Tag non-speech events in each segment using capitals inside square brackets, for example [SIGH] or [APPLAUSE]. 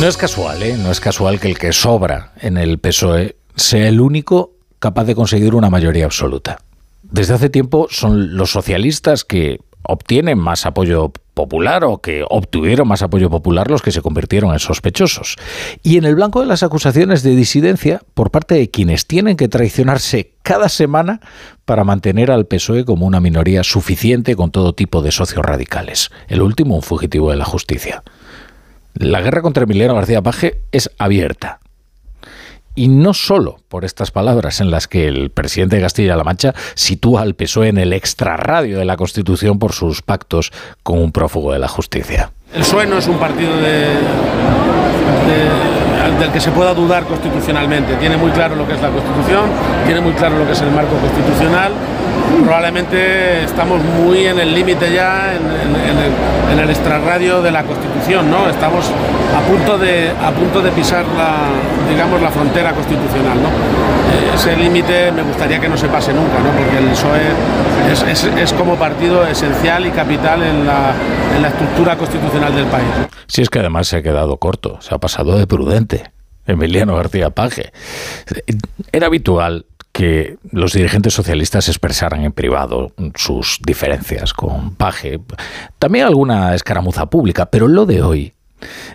No es casual, ¿eh? No es casual que el que sobra en el PSOE sea el único capaz de conseguir una mayoría absoluta. Desde hace tiempo son los socialistas que obtienen más apoyo popular o que obtuvieron más apoyo popular los que se convirtieron en sospechosos. Y en el blanco de las acusaciones de disidencia por parte de quienes tienen que traicionarse cada semana para mantener al PSOE como una minoría suficiente con todo tipo de socios radicales. El último, un fugitivo de la justicia. La guerra contra Emiliano García Paje es abierta y no solo por estas palabras en las que el presidente de Castilla-La Mancha sitúa al PSOE en el extrarradio de la Constitución por sus pactos con un prófugo de la justicia. El PSOE no es un partido del que se pueda dudar constitucionalmente. Tiene muy claro lo que es la Constitución, tiene muy claro lo que es el marco constitucional probablemente estamos muy en el límite ya, en, el, extrarradio de la Constitución, ¿no? Estamos a punto de, a punto de pisar la, digamos, la frontera constitucional, ¿no? Eh, ese límite me gustaría que no se pase nunca, ¿no? Porque el PSOE es, como partido esencial y capital en la, en la estructura constitucional del país. Si es que además se ha quedado corto, se ha pasado de prudente. Emiliano García Paje. Era habitual que los dirigentes socialistas expresaran en privado sus diferencias con Paje. También alguna escaramuza pública, pero lo de hoy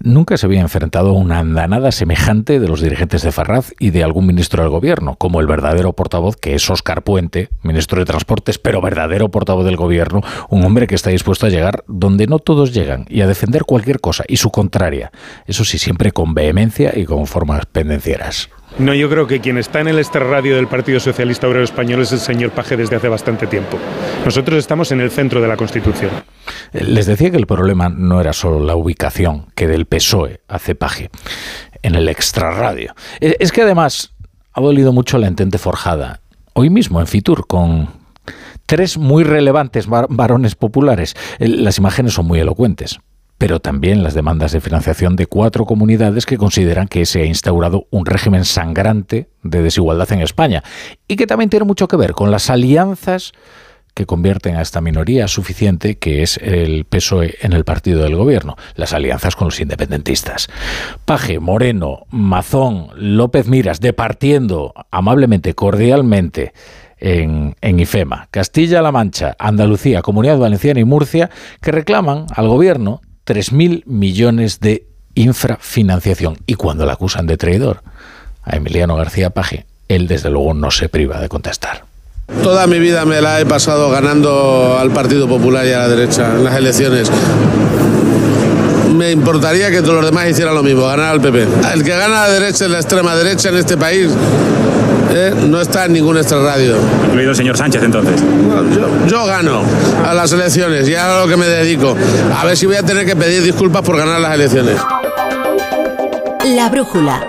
Nunca se había enfrentado a una andanada semejante de los dirigentes de Ferraz y de algún ministro del gobierno, como el verdadero portavoz que es Óscar Puente, ministro de Transportes, pero verdadero portavoz del gobierno, un hombre que está dispuesto a llegar donde no todos llegan y a defender cualquier cosa y su contraria. Eso sí, siempre con vehemencia y con formas pendencieras. No, yo creo que quien está en el extrarradio del Partido Socialista Obrero Español es el señor Paje desde hace bastante tiempo. Nosotros estamos en el centro de la Constitución. Les decía que el problema no era solo la ubicación que del PSOE hace Paje en el extrarradio. Es que además ha dolido mucho la entente forjada hoy mismo en Fitur con tres muy relevantes varones populares. Las imágenes son muy elocuentes pero también las demandas de financiación de cuatro comunidades que consideran que se ha instaurado un régimen sangrante de desigualdad en España y que también tiene mucho que ver con las alianzas que convierten a esta minoría suficiente que es el PSOE en el partido del gobierno, las alianzas con los independentistas. Paje, Moreno, Mazón, López Miras, departiendo amablemente, cordialmente, en, en, IFEMA, Castilla-La Mancha, Andalucía, Comunidad Valenciana y Murcia, que reclaman al gobierno 3.000 millones de infrafinanciación. Y cuando la acusan de traidor a Emiliano García Paje, él desde luego no se priva de contestar. Toda mi vida me la he pasado ganando al Partido Popular y a la derecha en las elecciones. Me importaría que todos los demás hicieran lo mismo, ganar al PP. El que gana a la derecha es la extrema derecha en este país ¿eh? no está en ningún extrarradio. Incluido el señor Sánchez entonces. yo, gano a las elecciones y a lo que me dedico. A ver si voy a tener que pedir disculpas por ganar las elecciones. La brújula.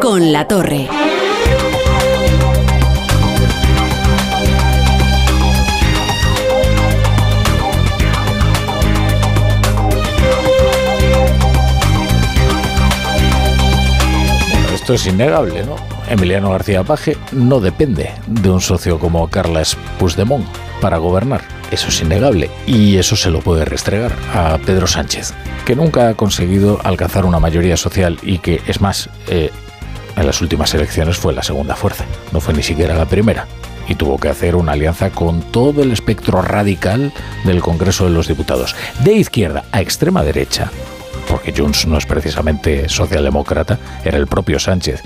Con la torre. Esto es innegable, ¿no? Emiliano García Paje no depende de un socio como Carles Puigdemont para gobernar. Eso es innegable y eso se lo puede restregar a Pedro Sánchez, que nunca ha conseguido alcanzar una mayoría social y que, es más, eh, en las últimas elecciones fue la segunda fuerza, no fue ni siquiera la primera y tuvo que hacer una alianza con todo el espectro radical del Congreso de los Diputados, de izquierda a extrema derecha, porque Junts no es precisamente socialdemócrata, era el propio Sánchez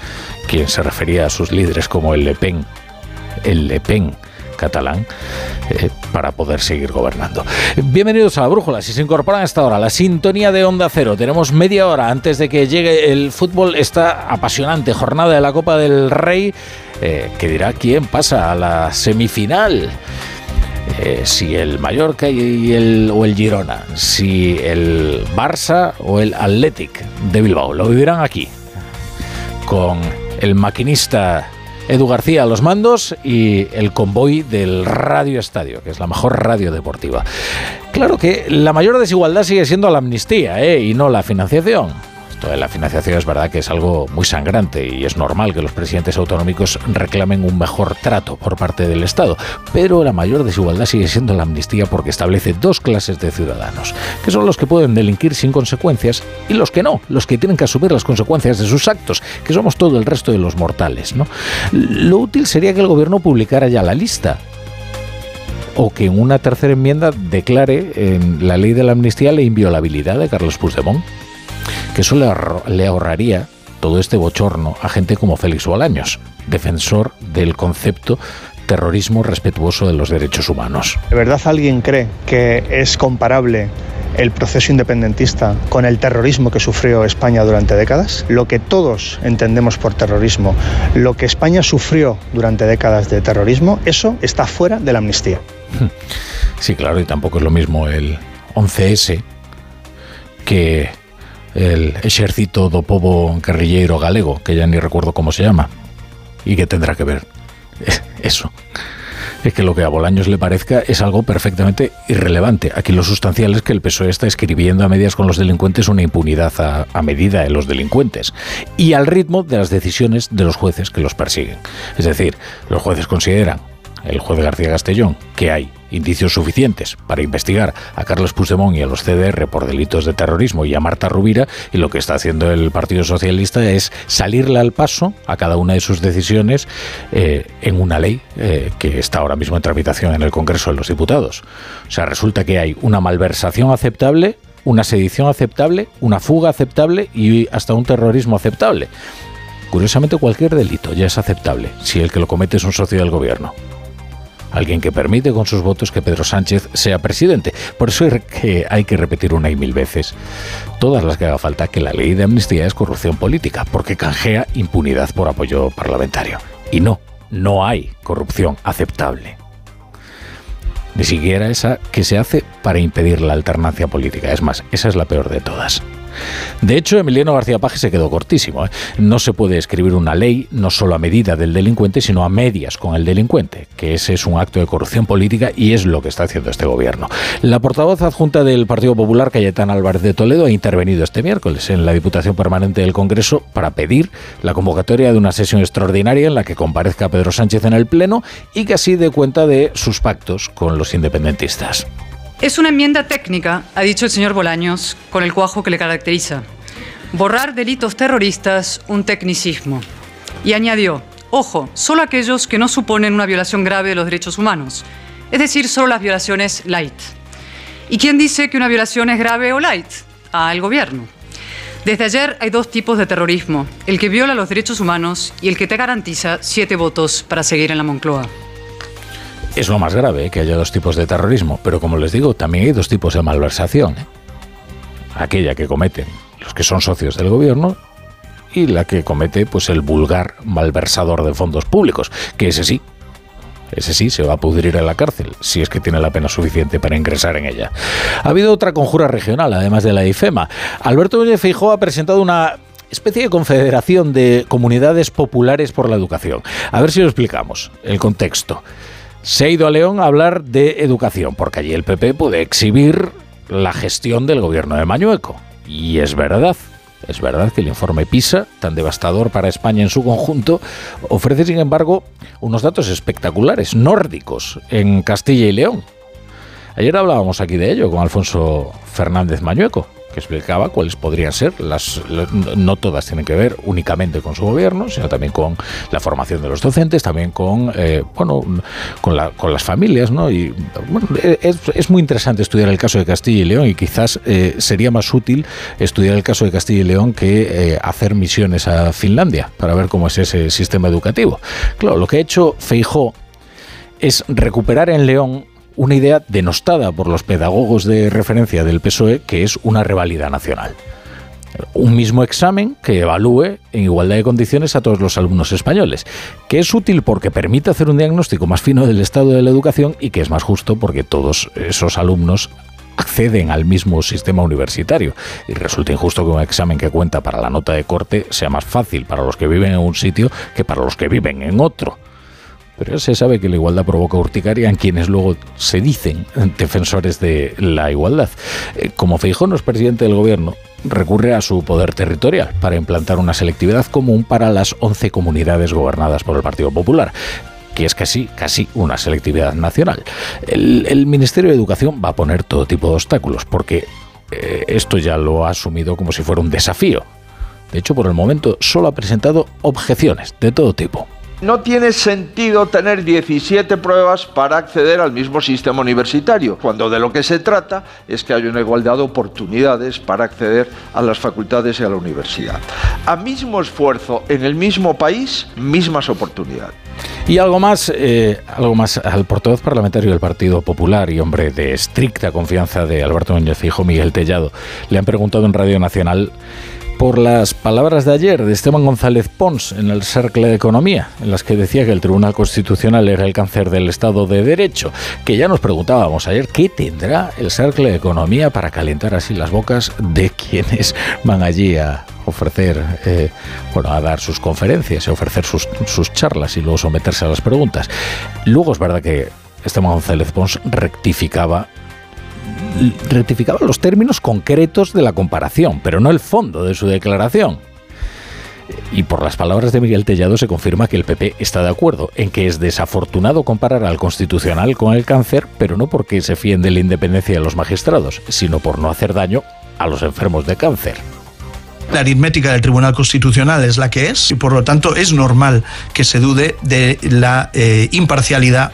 quien se refería a sus líderes como el Le Pen, el Le Pen catalán eh, para poder seguir gobernando. Bienvenidos a la Brújula. Si se incorporan a esta hora, la sintonía de Onda Cero. Tenemos media hora antes de que llegue el fútbol. Esta apasionante jornada de la Copa del Rey eh, que dirá quién pasa a la semifinal. Eh, si el Mallorca y el, o el Girona, si el Barça o el Athletic de Bilbao. Lo vivirán aquí, con el maquinista Edu García a los mandos y el convoy del Radio Estadio, que es la mejor radio deportiva. Claro que la mayor desigualdad sigue siendo la amnistía ¿eh? y no la financiación. Toda la financiación es verdad que es algo muy sangrante y es normal que los presidentes autonómicos reclamen un mejor trato por parte del Estado, pero la mayor desigualdad sigue siendo la amnistía porque establece dos clases de ciudadanos, que son los que pueden delinquir sin consecuencias y los que no, los que tienen que asumir las consecuencias de sus actos, que somos todo el resto de los mortales. Lo útil sería que el gobierno publicara ya la lista o que en una tercera enmienda declare en la ley de la amnistía la inviolabilidad de Carlos Puigdemont que eso le, ahorraría todo este bochorno a gente como Félix Bolaños, defensor del concepto terrorismo respetuoso de los derechos humanos. ¿De verdad alguien cree que es comparable el proceso independentista con el terrorismo que sufrió España durante décadas? Lo que todos entendemos por terrorismo, lo que España sufrió durante décadas de terrorismo, eso está fuera de la amnistía. [LAUGHS] Sí, claro, y tampoco es lo mismo el 11S que el ejército do povo guerrillero galego, que ya ni recuerdo cómo se llama. ¿Y qué tendrá que ver [LAUGHS] eso? Es que lo que a Bolaños le parezca es algo perfectamente irrelevante. Aquí lo sustancial es que el PSOE está escribiendo a medias con los delincuentes una impunidad a, a, medida de los delincuentes y al ritmo de las decisiones de los jueces que los persiguen. Es decir, los jueces consideran el juez García Castellón, que hay indicios suficientes para investigar a Carlos Puigdemont y a los CDR por delitos de terrorismo y a Marta Rubira, y lo que está haciendo el Partido Socialista es salirle al paso a cada una de sus decisiones eh, en una ley eh, que está ahora mismo en tramitación en el Congreso de los Diputados. O sea, resulta que hay una malversación aceptable, una sedición aceptable, una fuga aceptable y hasta un terrorismo aceptable. Curiosamente, cualquier delito ya es aceptable si el que lo comete es un socio del gobierno alguien que permite con sus votos que Pedro Sánchez sea presidente. Por eso hay que, hay que repetir una y mil veces, todas las que haga falta, que la ley de amnistía es corrupción política, porque canjea impunidad por apoyo parlamentario. Y no, no hay corrupción aceptable. Ni siquiera esa que se hace para impedir la alternancia política. Es más, esa es la peor de todas. De hecho, Emiliano García Paje se quedó cortísimo. ¿eh? No se puede escribir una ley no solo a medida del delincuente, sino a medias con el delincuente, que ese es un acto de corrupción política y es lo que está haciendo este gobierno. La portavoz adjunta del Partido Popular, Cayetana Álvarez de Toledo, ha intervenido este miércoles en la Diputación Permanente del Congreso para pedir la convocatoria de una sesión extraordinaria en la que comparezca Pedro Sánchez en el Pleno y que así dé cuenta de sus pactos con los independentistas. Es una enmienda técnica, ha dicho el señor Bolaños, con el cuajo que le caracteriza. Borrar delitos terroristas, un tecnicismo. Y añadió, ojo, solo aquellos que no suponen una violación grave de los derechos humanos, es decir, solo las violaciones light. ¿Y quién dice que una violación es grave o light? Al gobierno. Desde ayer hay dos tipos de terrorismo, el que viola los derechos humanos y el que te garantiza siete votos para seguir en la Moncloa. Es lo más grave ¿eh? que haya dos tipos de terrorismo, pero como les digo, también hay dos tipos de malversación. ¿eh? Aquella que cometen los que son socios del gobierno y la que comete pues el vulgar malversador de fondos públicos, que ese sí, ese sí se va a pudrir en la cárcel, si es que tiene la pena suficiente para ingresar en ella. Ha habido otra conjura regional, además de la IFEMA. Alberto Núñez ha presentado una especie de confederación de comunidades populares por la educación. A ver si lo explicamos, el contexto. Se ha ido a León a hablar de educación, porque allí el PP puede exhibir la gestión del gobierno de Mañueco. Y es verdad, es verdad que el informe PISA, tan devastador para España en su conjunto, ofrece, sin embargo, unos datos espectaculares, nórdicos, en Castilla y León. Ayer hablábamos aquí de ello con Alfonso Fernández Mañueco que explicaba cuáles podrían ser las, no todas tienen que ver únicamente con su gobierno sino también con la formación de los docentes también con eh, bueno con, la, con las familias no y es, muy interesante estudiar el caso de Castilla y León y quizás eh, sería más útil estudiar el caso de Castilla y León que eh, hacer misiones a Finlandia para ver cómo es ese sistema educativo. Claro lo que ha hecho Feijó es recuperar en León una idea denostada por los pedagogos de referencia del PSOE, que es una rivalidad nacional. Un mismo examen que evalúe en igualdad de condiciones a todos los alumnos españoles, que es útil porque permite hacer un diagnóstico más fino del estado de la educación y que es más justo porque todos esos alumnos acceden al mismo sistema universitario y resulta injusto que un examen que cuenta para la nota de corte sea más fácil para los que viven en un sitio que para los que viven en otro. Pero se sabe que la igualdad provoca urticaria en quienes luego se dicen defensores de la igualdad. Eh, como Feijón es presidente del gobierno, recurre a su poder territorial para implantar una selectividad común para las 11 comunidades gobernadas por el Partido Popular que es casi, casi una selectividad nacional. El, Ministerio de Educación va a poner todo tipo de obstáculos, porque eh, esto ya lo ha asumido como si fuera un desafío. De hecho, por el momento solo ha presentado objeciones de todo tipo. No tiene sentido tener 17 pruebas para acceder al mismo sistema universitario, cuando de lo que se trata es que haya una igualdad de oportunidades para acceder a las facultades y a la universidad. A mismo esfuerzo en el mismo país, mismas oportunidades. Y algo más, eh, algo más al portavoz parlamentario del Partido Popular y hombre de estricta confianza de Alberto Núñez Fijo, Miguel Tellado, le han preguntado en Radio Nacional por las palabras de ayer de Esteban González Pons en el Cercle de Economía, en las que decía que el Tribunal Constitucional era el cáncer del Estado de Derecho, que ya nos preguntábamos ayer qué tendrá el Cercle de Economía para calentar así las bocas de quienes van allí a ofrecer, eh, bueno, a dar sus conferencias, a ofrecer sus, sus charlas y luego someterse a las preguntas. Luego es verdad que Esteban González Pons rectificaba rectificaba los términos concretos de la comparación, pero no el fondo de su declaración. Y por las palabras de Miguel Tellado se confirma que el PP está de acuerdo en que es desafortunado comparar al constitucional con el cáncer, pero no porque se fíen de la independencia de los magistrados, sino por no hacer daño a los enfermos de cáncer. La aritmética del Tribunal Constitucional es la que es y por lo tanto es normal que se dude de la eh, imparcialidad